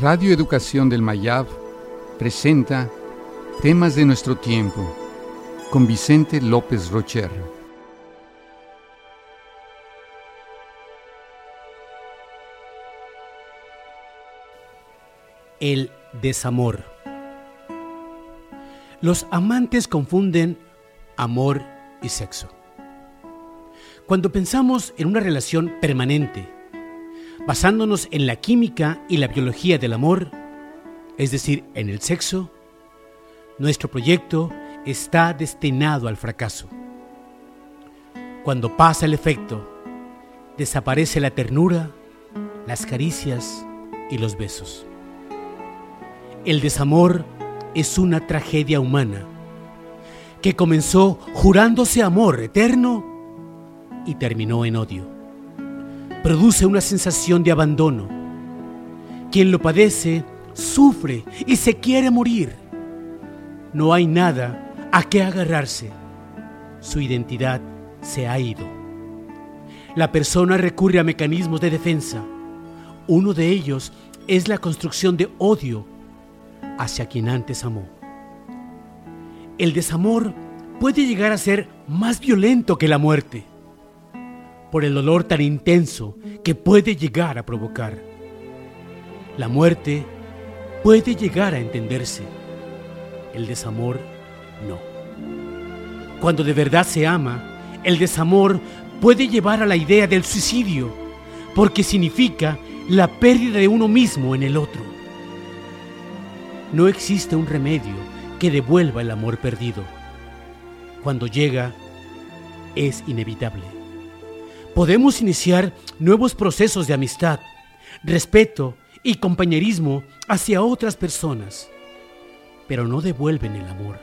Radio Educación del Mayab presenta Temas de nuestro tiempo con Vicente López Rocher. El desamor. Los amantes confunden amor y sexo. Cuando pensamos en una relación permanente, basándonos en la química y la biología del amor, es decir, en el sexo, nuestro proyecto está destinado al fracaso. Cuando pasa el efecto, desaparece la ternura, las caricias y los besos. El desamor es una tragedia humana que comenzó jurándose amor eterno y terminó en odio. Produce una sensación de abandono. Quien lo padece sufre y se quiere morir. No hay nada a qué agarrarse. Su identidad se ha ido. La persona recurre a mecanismos de defensa. Uno de ellos es la construcción de odio hacia quien antes amó. El desamor puede llegar a ser más violento que la muerte por el dolor tan intenso que puede llegar a provocar. La muerte puede llegar a entenderse, el desamor no. Cuando de verdad se ama, el desamor puede llevar a la idea del suicidio, porque significa la pérdida de uno mismo en el otro. No existe un remedio que devuelva el amor perdido. Cuando llega, es inevitable podemos iniciar nuevos procesos de amistad, respeto y compañerismo hacia otras personas, pero no devuelven el amor.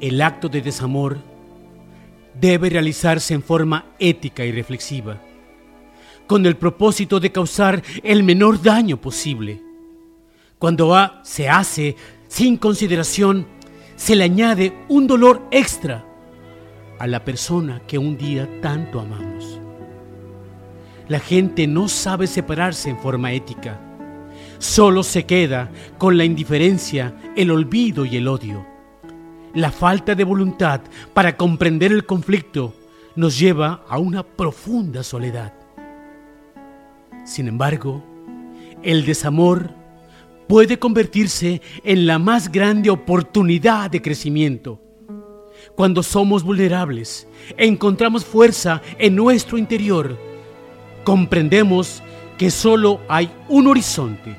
El acto de desamor debe realizarse en forma ética y reflexiva, con el propósito de causar el menor daño posible. Cuando se hace sin consideración, se le añade un dolor extra a la persona que un día tanto amamos. La gente no sabe separarse en forma ética. Solo se queda con la indiferencia, el olvido y el odio. La falta de voluntad para comprender el conflicto nos lleva a una profunda soledad. Sin embargo, el desamor puede convertirse en la más grande oportunidad de crecimiento cuando somos vulnerables, encontramos fuerza en nuestro interior, comprendemos que solo hay un horizonte,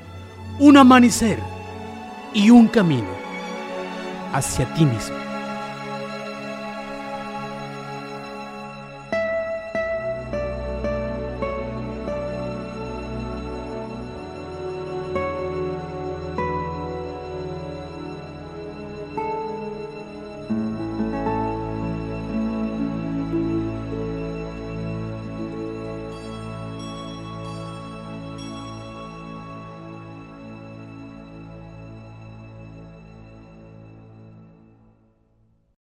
un amanecer y un camino hacia ti mismo.